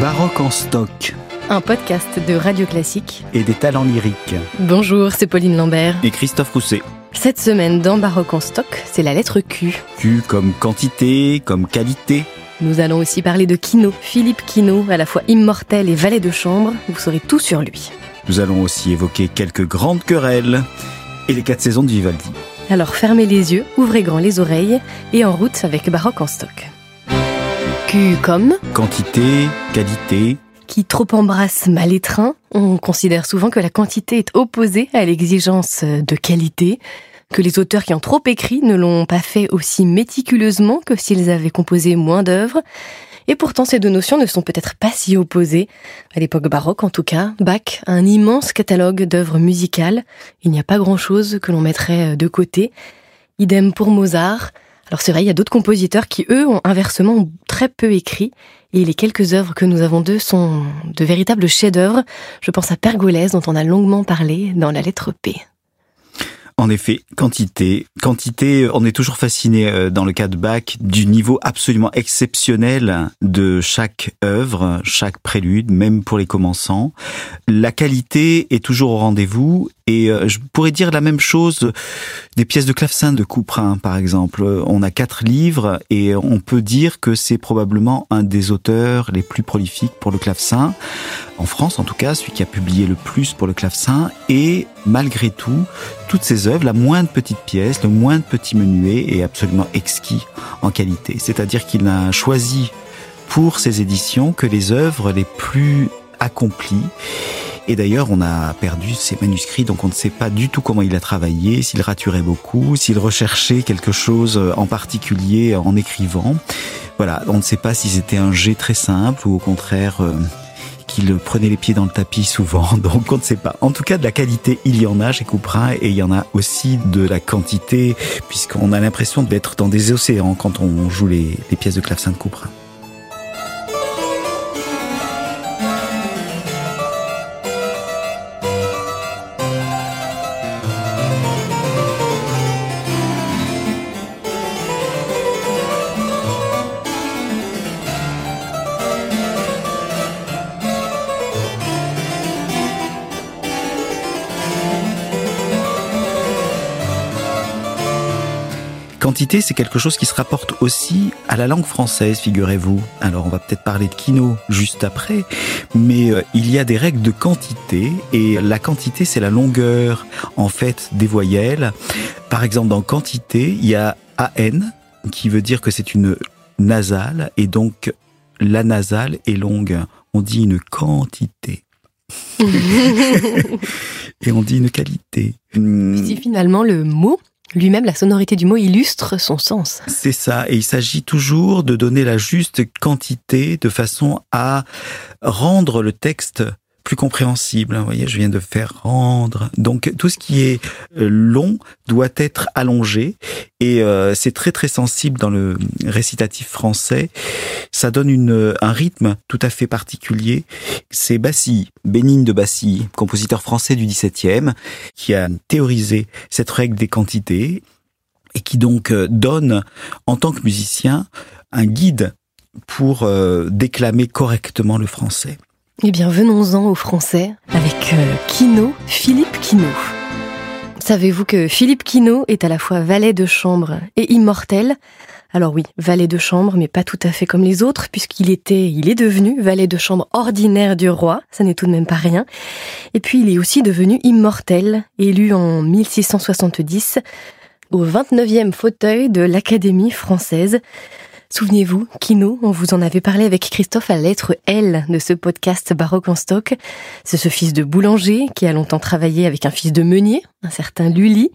Baroque en stock. Un podcast de Radio Classique. Et des talents lyriques. Bonjour, c'est Pauline Lambert. Et Christophe Rousset. Cette semaine dans Baroque en stock, c'est la lettre Q. Q comme quantité, comme qualité. Nous allons aussi parler de Kino, Philippe Kino, à la fois immortel et valet de chambre. Vous saurez tout sur lui. Nous allons aussi évoquer quelques grandes querelles et les quatre saisons de Vivaldi. Alors fermez les yeux, ouvrez grand les oreilles et en route avec Baroque en stock. Q comme Quantité, qualité. Qui trop embrasse mal étreint. On considère souvent que la quantité est opposée à l'exigence de qualité, que les auteurs qui ont trop écrit ne l'ont pas fait aussi méticuleusement que s'ils avaient composé moins d'œuvres. Et pourtant, ces deux notions ne sont peut-être pas si opposées. À l'époque baroque, en tout cas, Bach a un immense catalogue d'œuvres musicales. Il n'y a pas grand-chose que l'on mettrait de côté. Idem pour Mozart. Alors c'est vrai, il y a d'autres compositeurs qui, eux, ont inversement très peu écrit. Et les quelques œuvres que nous avons d'eux sont de véritables chefs-d'œuvre. Je pense à Pergolèse, dont on a longuement parlé dans la lettre P. En effet, quantité. Quantité, on est toujours fasciné euh, dans le cas de Bach du niveau absolument exceptionnel de chaque œuvre, chaque prélude, même pour les commençants. La qualité est toujours au rendez-vous et euh, je pourrais dire la même chose des pièces de clavecin de Couperin, par exemple. On a quatre livres et on peut dire que c'est probablement un des auteurs les plus prolifiques pour le clavecin. En France, en tout cas, celui qui a publié le plus pour le clavecin. Et malgré tout, toutes ces œuvres, la moindre petite pièce, le moindre petit menuet est absolument exquis en qualité. C'est-à-dire qu'il n'a choisi pour ses éditions que les œuvres les plus accomplies et d'ailleurs, on a perdu ses manuscrits, donc on ne sait pas du tout comment il a travaillé, s'il raturait beaucoup, s'il recherchait quelque chose en particulier en écrivant. Voilà, on ne sait pas si c'était un jet très simple ou au contraire euh, qu'il prenait les pieds dans le tapis souvent, donc on ne sait pas. En tout cas, de la qualité, il y en a chez Couperin et il y en a aussi de la quantité, puisqu'on a l'impression d'être dans des océans quand on joue les, les pièces de clavecin de Couperin. Quantité, c'est quelque chose qui se rapporte aussi à la langue française, figurez-vous. Alors, on va peut-être parler de kino juste après, mais euh, il y a des règles de quantité, et la quantité, c'est la longueur, en fait, des voyelles. Par exemple, dans quantité, il y a AN, qui veut dire que c'est une nasale, et donc la nasale est longue. On dit une quantité. et on dit une qualité. Si finalement le mot lui-même, la sonorité du mot illustre son sens. C'est ça, et il s'agit toujours de donner la juste quantité de façon à rendre le texte plus compréhensible. Vous voyez, je viens de faire rendre. Donc tout ce qui est euh, long doit être allongé et euh, c'est très très sensible dans le récitatif français. Ça donne une, un rythme tout à fait particulier. C'est Bassi, Bénigne de Bassi, compositeur français du XVIIe, qui a théorisé cette règle des quantités et qui donc euh, donne en tant que musicien un guide pour déclamer correctement le français. Eh bien, venons-en au français avec euh, Kino, Philippe Kino. Savez-vous que Philippe Kino est à la fois valet de chambre et immortel? Alors oui, valet de chambre, mais pas tout à fait comme les autres, puisqu'il était, il est devenu valet de chambre ordinaire du roi, ça n'est tout de même pas rien. Et puis il est aussi devenu immortel, élu en 1670 au 29e fauteuil de l'Académie française. Souvenez-vous, Kino, on vous en avait parlé avec Christophe à la lettre L de ce podcast Baroque en stock. C'est ce fils de boulanger qui a longtemps travaillé avec un fils de meunier, un certain Lully.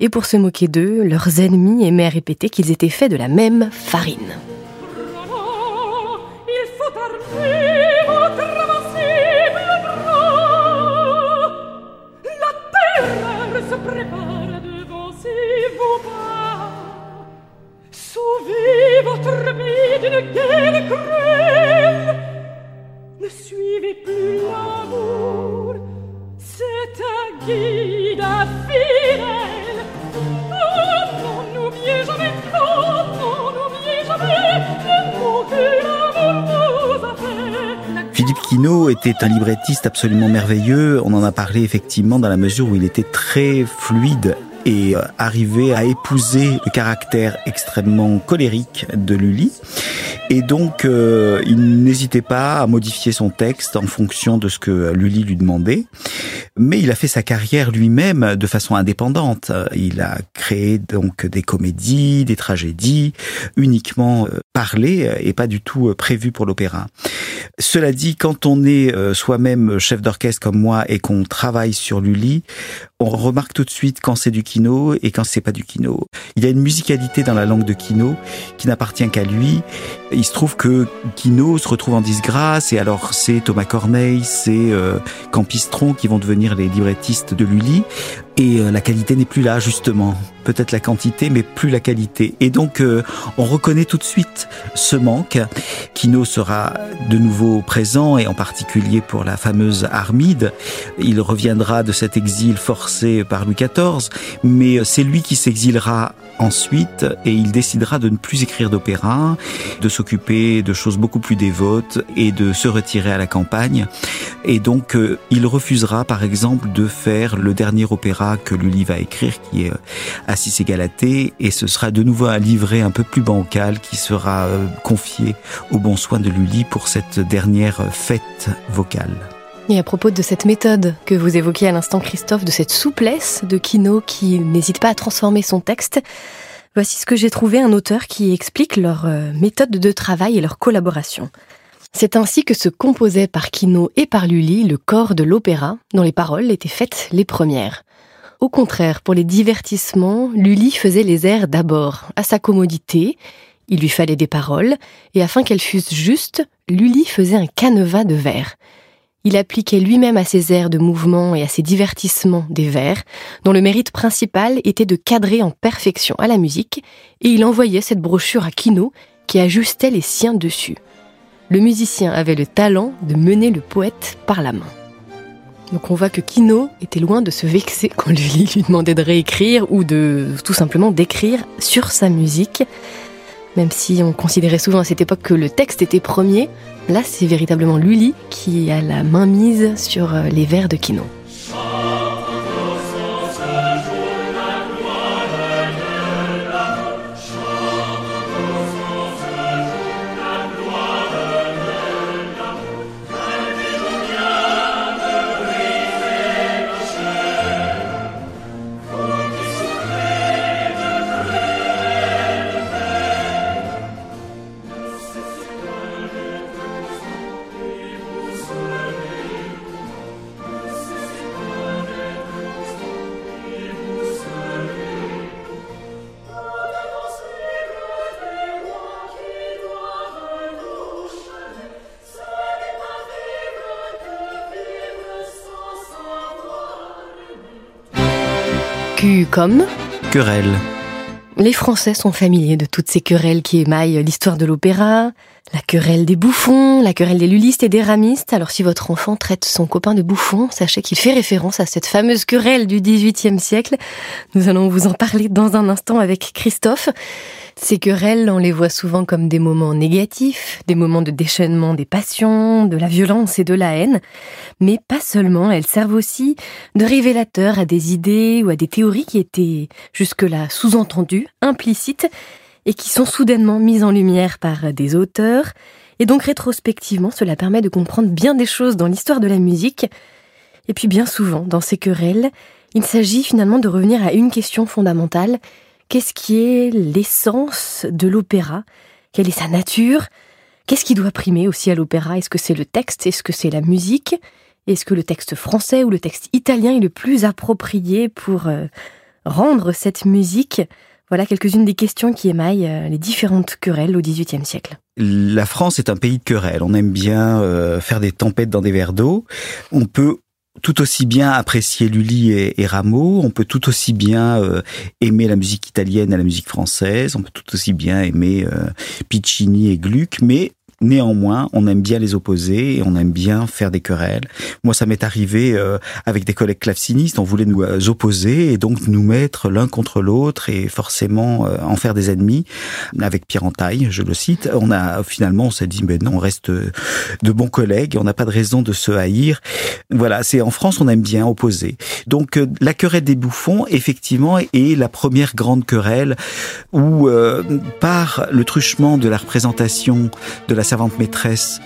Et pour se moquer d'eux, leurs ennemis aimaient répéter qu'ils étaient faits de la même farine. Était un librettiste absolument merveilleux. On en a parlé effectivement dans la mesure où il était très fluide et euh, arrivait à épouser le caractère extrêmement colérique de Lully. Et donc, euh, il n'hésitait pas à modifier son texte en fonction de ce que Lully lui demandait. Mais il a fait sa carrière lui-même de façon indépendante. Il a créé donc des comédies, des tragédies, uniquement euh, parlées et pas du tout prévues pour l'opéra. Cela dit, quand on est soi-même chef d'orchestre comme moi et qu'on travaille sur Lully, on remarque tout de suite quand c'est du kino et quand c'est pas du kino. Il y a une musicalité dans la langue de kino qui n'appartient qu'à lui. Il se trouve que Kino se retrouve en disgrâce et alors c'est Thomas Corneille, c'est euh, Campistron qui vont devenir les librettistes de Lully et euh, la qualité n'est plus là justement. Peut-être la quantité, mais plus la qualité. Et donc euh, on reconnaît tout de suite ce manque. Kino sera de nouveau présent et en particulier pour la fameuse Armide. Il reviendra de cet exil forcé par Louis XIV, mais c'est lui qui s'exilera ensuite et il décidera de ne plus écrire d'opéra, de s'occuper de choses beaucoup plus dévotes et de se retirer à la campagne. Et donc euh, il refusera par exemple de faire le dernier opéra que Lully va écrire qui est euh, Assis et Galatée et ce sera de nouveau un livret un peu plus bancal qui sera euh, confié au bon soin de Lully pour cette dernière fête vocale. Et à propos de cette méthode que vous évoquiez à l'instant, Christophe, de cette souplesse de Kino qui n'hésite pas à transformer son texte, voici ce que j'ai trouvé un auteur qui explique leur euh, méthode de travail et leur collaboration. C'est ainsi que se composait par Kino et par Lully le corps de l'opéra, dont les paroles étaient faites les premières. Au contraire, pour les divertissements, Lully faisait les airs d'abord, à sa commodité, il lui fallait des paroles, et afin qu'elles fussent justes, Lully faisait un canevas de vers. Il appliquait lui-même à ses airs de mouvement et à ses divertissements des vers, dont le mérite principal était de cadrer en perfection à la musique, et il envoyait cette brochure à Kino, qui ajustait les siens dessus. Le musicien avait le talent de mener le poète par la main. Donc on voit que Kino était loin de se vexer quand Lully lui demandait de réécrire ou de tout simplement d'écrire sur sa musique. Même si on considérait souvent à cette époque que le texte était premier, là c'est véritablement Lully qui a la main mise sur euh, les vers de Kino. Comme Querelle. Les Français sont familiers de toutes ces querelles qui émaillent l'histoire de l'opéra, la querelle des bouffons, la querelle des lulistes et des ramistes. Alors si votre enfant traite son copain de bouffon, sachez qu'il fait référence à cette fameuse querelle du XVIIIe siècle. Nous allons vous en parler dans un instant avec Christophe. Ces querelles, on les voit souvent comme des moments négatifs, des moments de déchaînement des passions, de la violence et de la haine. Mais pas seulement, elles servent aussi de révélateurs à des idées ou à des théories qui étaient jusque-là sous-entendues, implicites, et qui sont soudainement mises en lumière par des auteurs. Et donc rétrospectivement, cela permet de comprendre bien des choses dans l'histoire de la musique. Et puis bien souvent, dans ces querelles, il s'agit finalement de revenir à une question fondamentale, Qu'est-ce qui est l'essence de l'opéra? Quelle est sa nature? Qu'est-ce qui doit primer aussi à l'opéra? Est-ce que c'est le texte? Est-ce que c'est la musique? Est-ce que le texte français ou le texte italien est le plus approprié pour euh, rendre cette musique? Voilà quelques-unes des questions qui émaillent euh, les différentes querelles au XVIIIe siècle. La France est un pays de querelles. On aime bien euh, faire des tempêtes dans des verres d'eau. On peut tout aussi bien apprécier Lully et, Rameau, on peut tout aussi bien euh, aimer la musique italienne et la musique française, on peut tout aussi bien aimer Piccini et Gluck, mais Néanmoins, on aime bien les opposer et on aime bien faire des querelles. Moi, ça m'est arrivé euh, avec des collègues clavecinistes, on voulait nous euh, opposer et donc nous mettre l'un contre l'autre et forcément euh, en faire des ennemis. Avec Pierre Entaille, je le cite, on a finalement on s'est dit mais non, on reste de bons collègues, on n'a pas de raison de se haïr. Voilà, c'est en France on aime bien opposer. Donc la querelle des bouffons, effectivement, est la première grande querelle où par le truchement de la représentation de la servante maîtresse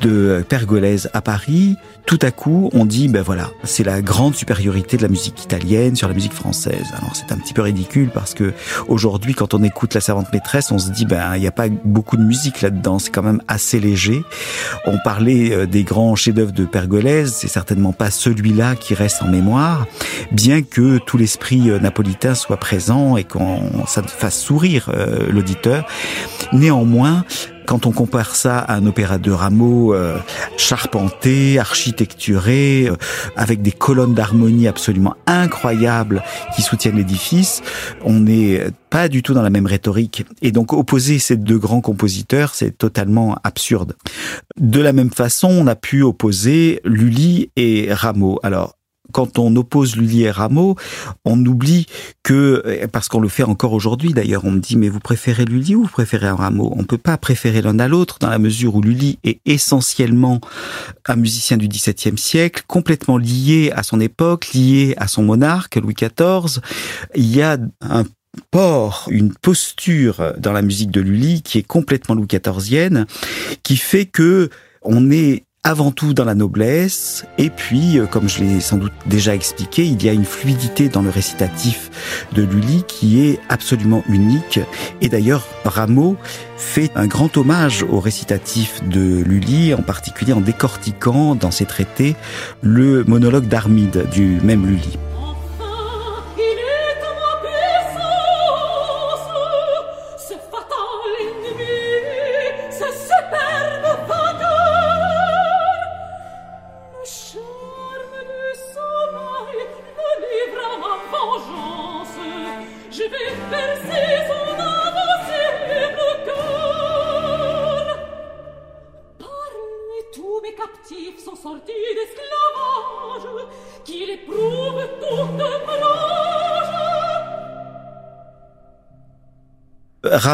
de Pergolèse à Paris, tout à coup, on dit, ben voilà, c'est la grande supériorité de la musique italienne sur la musique française. Alors c'est un petit peu ridicule parce que aujourd'hui, quand on écoute la servante maîtresse, on se dit, ben il n'y a pas beaucoup de musique là-dedans, c'est quand même assez léger. On parlait euh, des grands chefs-d'œuvre de Pergolèse, c'est certainement pas celui-là qui reste en mémoire, bien que tout l'esprit euh, napolitain soit présent et qu'on ça fasse sourire euh, l'auditeur. Néanmoins, quand on compare ça à un opéra de Rameau charpenté, architecturé, euh, avec des colonnes d'harmonie absolument incroyables qui soutiennent l'édifice, on n'est pas du tout dans la même rhétorique. Et donc opposer ces deux grands compositeurs, c'est totalement absurde. De la même façon, on a pu opposer Lully et Rameau. Alors quand on oppose Lully et Rameau, on oublie que, parce qu'on le fait encore aujourd'hui d'ailleurs, on me dit mais vous préférez Lully ou vous préférez Rameau? On peut pas préférer l'un à l'autre dans la mesure où Lully est essentiellement un musicien du XVIIe siècle, complètement lié à son époque, lié à son monarque Louis XIV. Il y a un port, une posture dans la musique de Lully qui est complètement Louis XIVienne, qui fait que on est avant tout dans la noblesse, et puis, euh, comme je l'ai sans doute déjà expliqué, il y a une fluidité dans le récitatif de Lully qui est absolument unique. Et d'ailleurs, Rameau fait un grand hommage au récitatif de Lully, en particulier en décortiquant dans ses traités le monologue d'Armide du même Lully.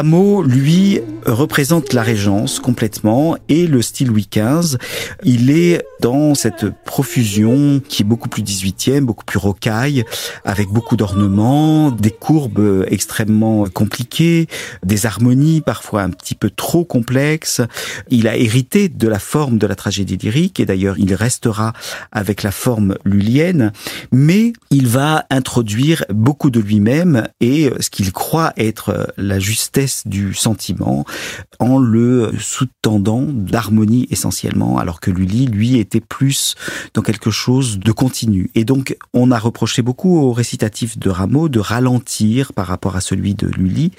Rameau, lui, représente la Régence complètement et le style Louis XV. Il est dans cette profusion qui est beaucoup plus 18e, beaucoup plus rocaille, avec beaucoup d'ornements, des courbes extrêmement compliquées, des harmonies parfois un petit peu trop complexes. Il a hérité de la forme de la tragédie lyrique et d'ailleurs il restera avec la forme lulienne, mais il va introduire beaucoup de lui-même et ce qu'il croit être la justesse du sentiment en le sous-tendant d'harmonie essentiellement, alors que Lully, lui, était plus dans quelque chose de continu. Et donc, on a reproché beaucoup au récitatif de Rameau de ralentir par rapport à celui de Lully,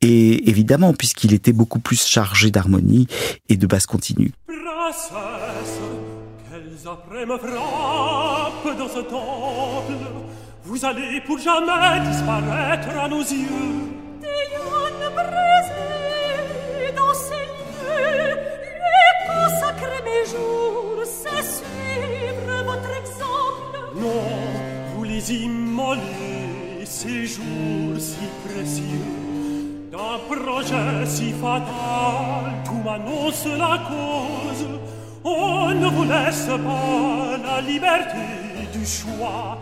et évidemment, puisqu'il était beaucoup plus chargé d'harmonie et de basse continue. vous allez pour jamais disparaître à nos yeux. Immolez, ces jours si précieux. D'un projet si fatal, tout m'annonce la cause. On ne vous laisse pas la liberté du choix.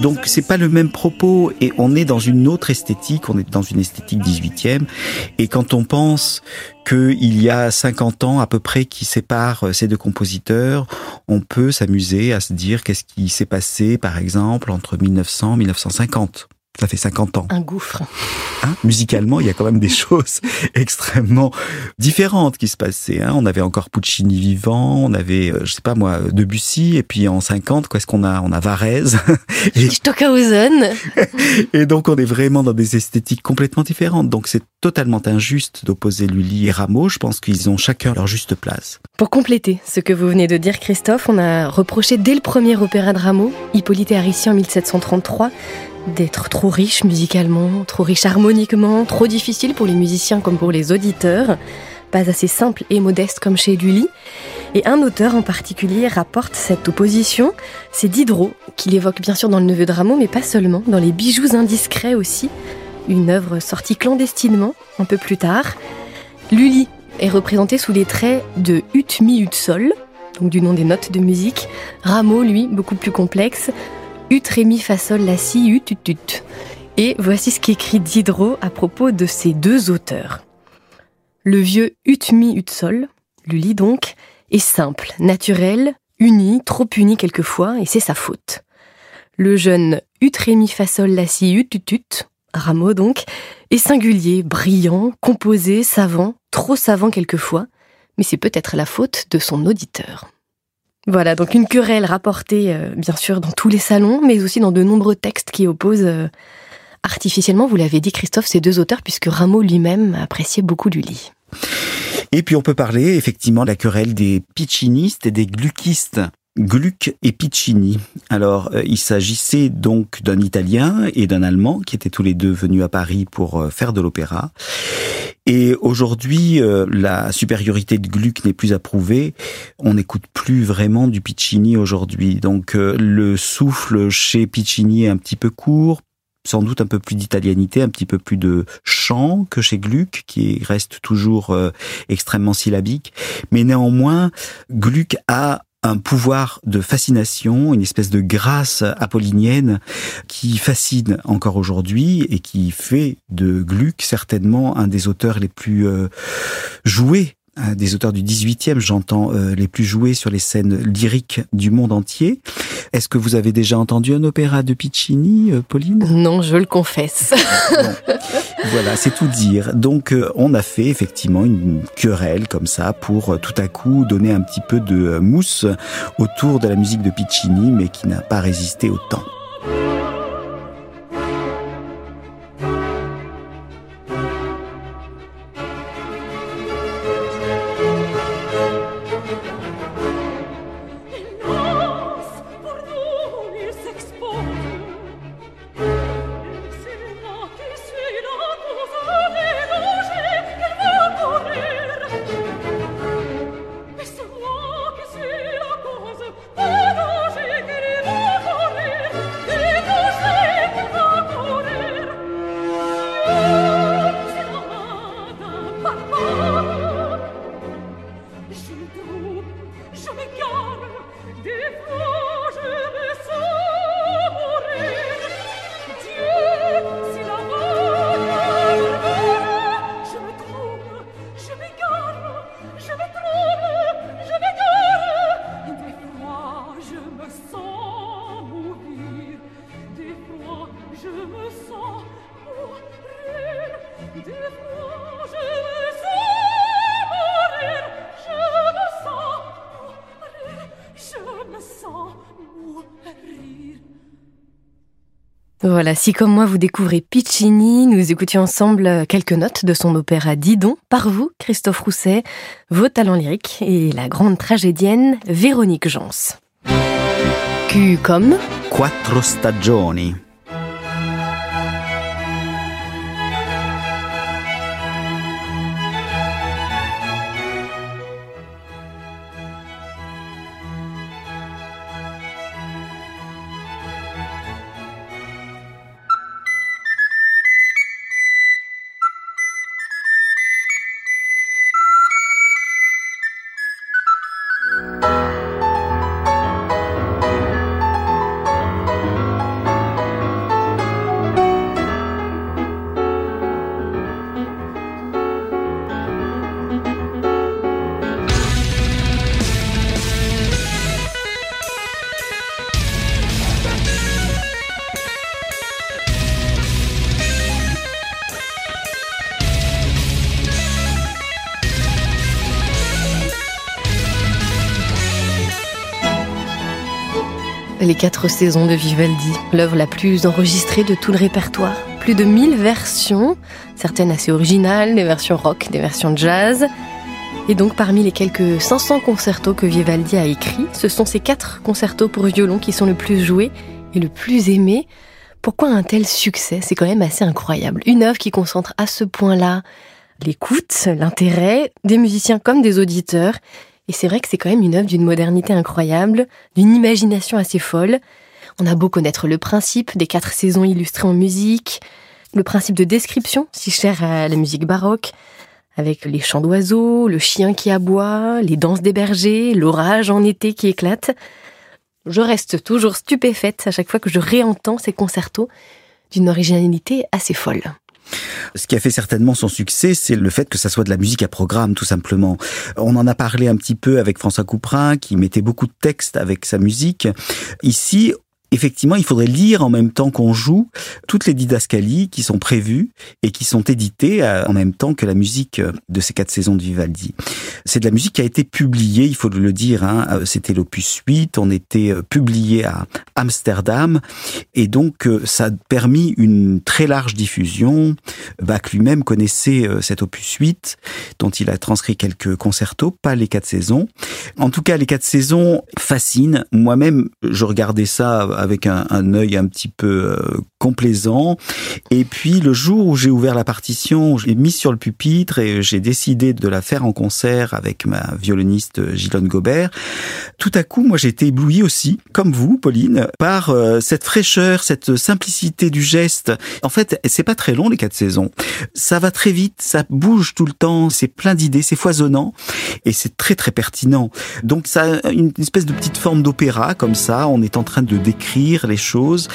Donc c'est pas le même propos et on est dans une autre esthétique, on est dans une esthétique 18e et quand on pense qu'il y a 50 ans à peu près qui séparent ces deux compositeurs, on peut s'amuser à se dire qu'est-ce qui s'est passé par exemple entre 1900 et 1950. Ça fait 50 ans. Un gouffre. Hein? Musicalement, il y a quand même des choses extrêmement différentes qui se passaient. Hein on avait encore Puccini vivant, on avait, euh, je sais pas moi, Debussy, et puis en 50, qu'est-ce qu'on a? On a Varese. et... Stockhausen. et donc, on est vraiment dans des esthétiques complètement différentes. Donc, c'est totalement injuste d'opposer Lully et Rameau. Je pense qu'ils ont chacun leur juste place. Pour compléter ce que vous venez de dire, Christophe, on a reproché dès le premier opéra de Rameau, Hippolyte et Aricie en 1733, d'être trop riche musicalement, trop riche harmoniquement, trop difficile pour les musiciens comme pour les auditeurs. pas assez simple et modeste comme chez Lully. Et un auteur en particulier rapporte cette opposition, c'est Diderot, qu'il évoque bien sûr dans Le Neveu de Rameau, mais pas seulement, dans Les Bijoux indiscrets aussi, une œuvre sortie clandestinement un peu plus tard. Lully est représenté sous les traits de ut mi ut sol, donc du nom des notes de musique. Rameau, lui, beaucoup plus complexe, ut ré mi fa sol. Et voici ce qu'écrit Diderot à propos de ces deux auteurs. Le vieux ut mi ut sol, Lully donc, est simple, naturel, uni, trop uni quelquefois, et c'est sa faute. Le jeune ut ré mi fa sol la Rameau donc, est singulier, brillant, composé, savant, trop savant quelquefois, mais c'est peut-être la faute de son auditeur. Voilà, donc une querelle rapportée euh, bien sûr dans tous les salons, mais aussi dans de nombreux textes qui opposent euh, artificiellement, vous l'avez dit Christophe, ces deux auteurs, puisque Rameau lui-même appréciait beaucoup Lully. Et puis on peut parler effectivement de la querelle des piccinistes et des gluckistes. Gluck et Piccini. Alors, euh, il s'agissait donc d'un Italien et d'un Allemand qui étaient tous les deux venus à Paris pour euh, faire de l'opéra. Et aujourd'hui, euh, la supériorité de Gluck n'est plus approuvée. On n'écoute plus vraiment du Piccini aujourd'hui. Donc, le souffle chez Piccini est un petit peu court sans doute un peu plus d'italianité, un petit peu plus de chant que chez Gluck, qui reste toujours extrêmement syllabique. Mais néanmoins, Gluck a un pouvoir de fascination, une espèce de grâce apollinienne qui fascine encore aujourd'hui et qui fait de Gluck certainement un des auteurs les plus euh, joués des auteurs du 18e, j'entends euh, les plus joués sur les scènes lyriques du monde entier. Est-ce que vous avez déjà entendu un opéra de Piccini, euh, Pauline? Non, je le confesse. Voilà, c'est tout dire. Donc euh, on a fait effectivement une querelle comme ça pour tout à coup donner un petit peu de mousse autour de la musique de Piccini, mais qui n'a pas résisté au temps. Voilà, si comme moi vous découvrez Piccini, nous écoutions ensemble quelques notes de son opéra Didon par vous, Christophe Rousset, vos talents lyriques et la grande tragédienne Véronique Jans. Q comme Quattro stagioni. Les quatre saisons de Vivaldi, l'œuvre la plus enregistrée de tout le répertoire. Plus de 1000 versions, certaines assez originales, des versions rock, des versions jazz. Et donc parmi les quelques 500 concertos que Vivaldi a écrits, ce sont ces quatre concertos pour violon qui sont le plus joués et le plus aimés. Pourquoi un tel succès? C'est quand même assez incroyable. Une œuvre qui concentre à ce point-là l'écoute, l'intérêt des musiciens comme des auditeurs. Et c'est vrai que c'est quand même une œuvre d'une modernité incroyable, d'une imagination assez folle. On a beau connaître le principe des quatre saisons illustrées en musique, le principe de description, si cher à la musique baroque, avec les chants d'oiseaux, le chien qui aboie, les danses des bergers, l'orage en été qui éclate. Je reste toujours stupéfaite à chaque fois que je réentends ces concertos d'une originalité assez folle. Ce qui a fait certainement son succès, c'est le fait que ça soit de la musique à programme, tout simplement. On en a parlé un petit peu avec François Couperin, qui mettait beaucoup de textes avec sa musique. Ici, effectivement, il faudrait lire en même temps qu'on joue toutes les didascalies qui sont prévues et qui sont éditées euh, en même temps que la musique euh, de ces quatre saisons de Vivaldi. C'est de la musique qui a été publiée, il faut le dire, hein, euh, c'était l'opus 8, on était publié à Amsterdam et donc ça a permis une très large diffusion. Bach lui-même connaissait cet opus 8 dont il a transcrit quelques concertos, pas les quatre saisons. En tout cas, les quatre saisons fascinent. Moi-même, je regardais ça avec un, œil un petit peu euh, complaisant. Et puis le jour où j'ai ouvert la partition, je l'ai mise sur le pupitre et j'ai décidé de la faire en concert avec ma violoniste Gilonne Gobert. Tout à coup, moi j'ai été ébloui aussi, comme vous, Pauline, par euh, cette fraîcheur, cette simplicité du geste. En fait, c'est pas très long les quatre saisons. Ça va très vite, ça bouge tout le temps, c'est plein d'idées, c'est foisonnant et c'est très très pertinent. Donc ça a une espèce de petite forme d'opéra comme ça. On est en train de décrire les choses.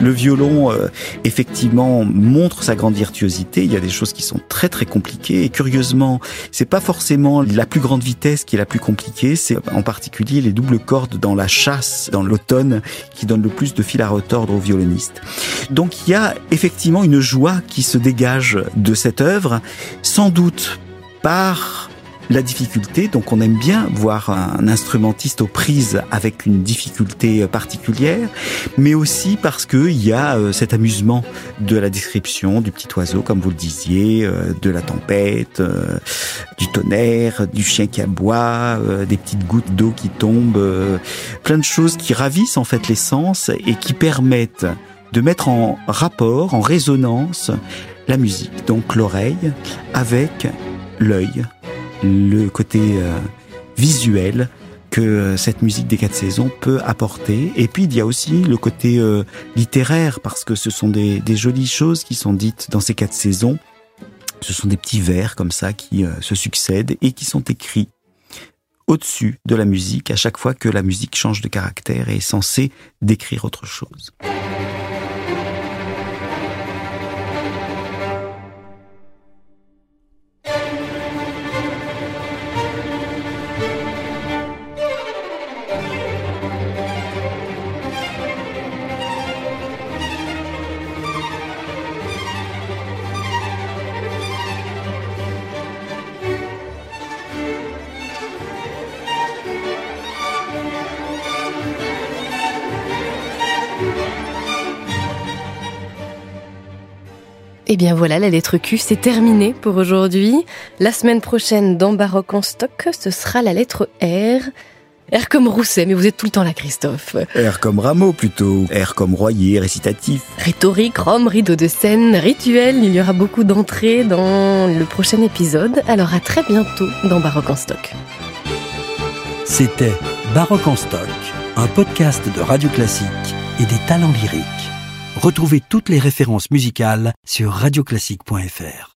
Le violon, euh, effectivement, montre sa grande virtuosité. Il y a des choses qui sont très très compliquées et curieusement, c'est pas forcément la plus grande vitesse qui est la plus compliquée. C'est en particulier les doubles cordes dans la chasse, dans l'automne, qui donnent le plus de fil à retordre aux violonistes. Donc il y a effectivement une joie qui se dégage de cette œuvre, sans doute par la difficulté. Donc on aime bien voir un instrumentiste aux prises avec une difficulté particulière, mais aussi parce qu'il y a euh, cet amusement de la description du petit oiseau, comme vous le disiez, euh, de la tempête, euh, du tonnerre, du chien qui aboie, des petites gouttes d'eau qui tombent, plein de choses qui ravissent en fait les sens et qui permettent de mettre en rapport, en résonance la musique, donc l'oreille, avec l'œil, le côté euh, visuel que cette musique des quatre saisons peut apporter. Et puis il y a aussi le côté euh, littéraire, parce que ce sont des, jolies choses qui sont dites dans ces quatre saisons. Ce sont des petits vers comme ça qui euh, se succèdent et qui sont écrits au-dessus de la musique à chaque fois que la musique change de caractère et est censée décrire autre chose. Eh bien voilà, la lettre Q, c'est terminé pour aujourd'hui. La semaine prochaine, dans Baroque en stock, ce sera la lettre R. R comme Rousset, mais vous êtes tout le temps là, Christophe. R comme Rameau plutôt. R comme Royer, récitatif. Rhétorique, Rome, rideau de scène, rituel. Il y aura beaucoup d'entrées dans le prochain épisode. Alors à très bientôt dans Baroque en stock. C'était Baroque en stock, un podcast de Radio Classique et des talents lyriques. Retrouvez toutes les références musicales sur radioclassique.fr.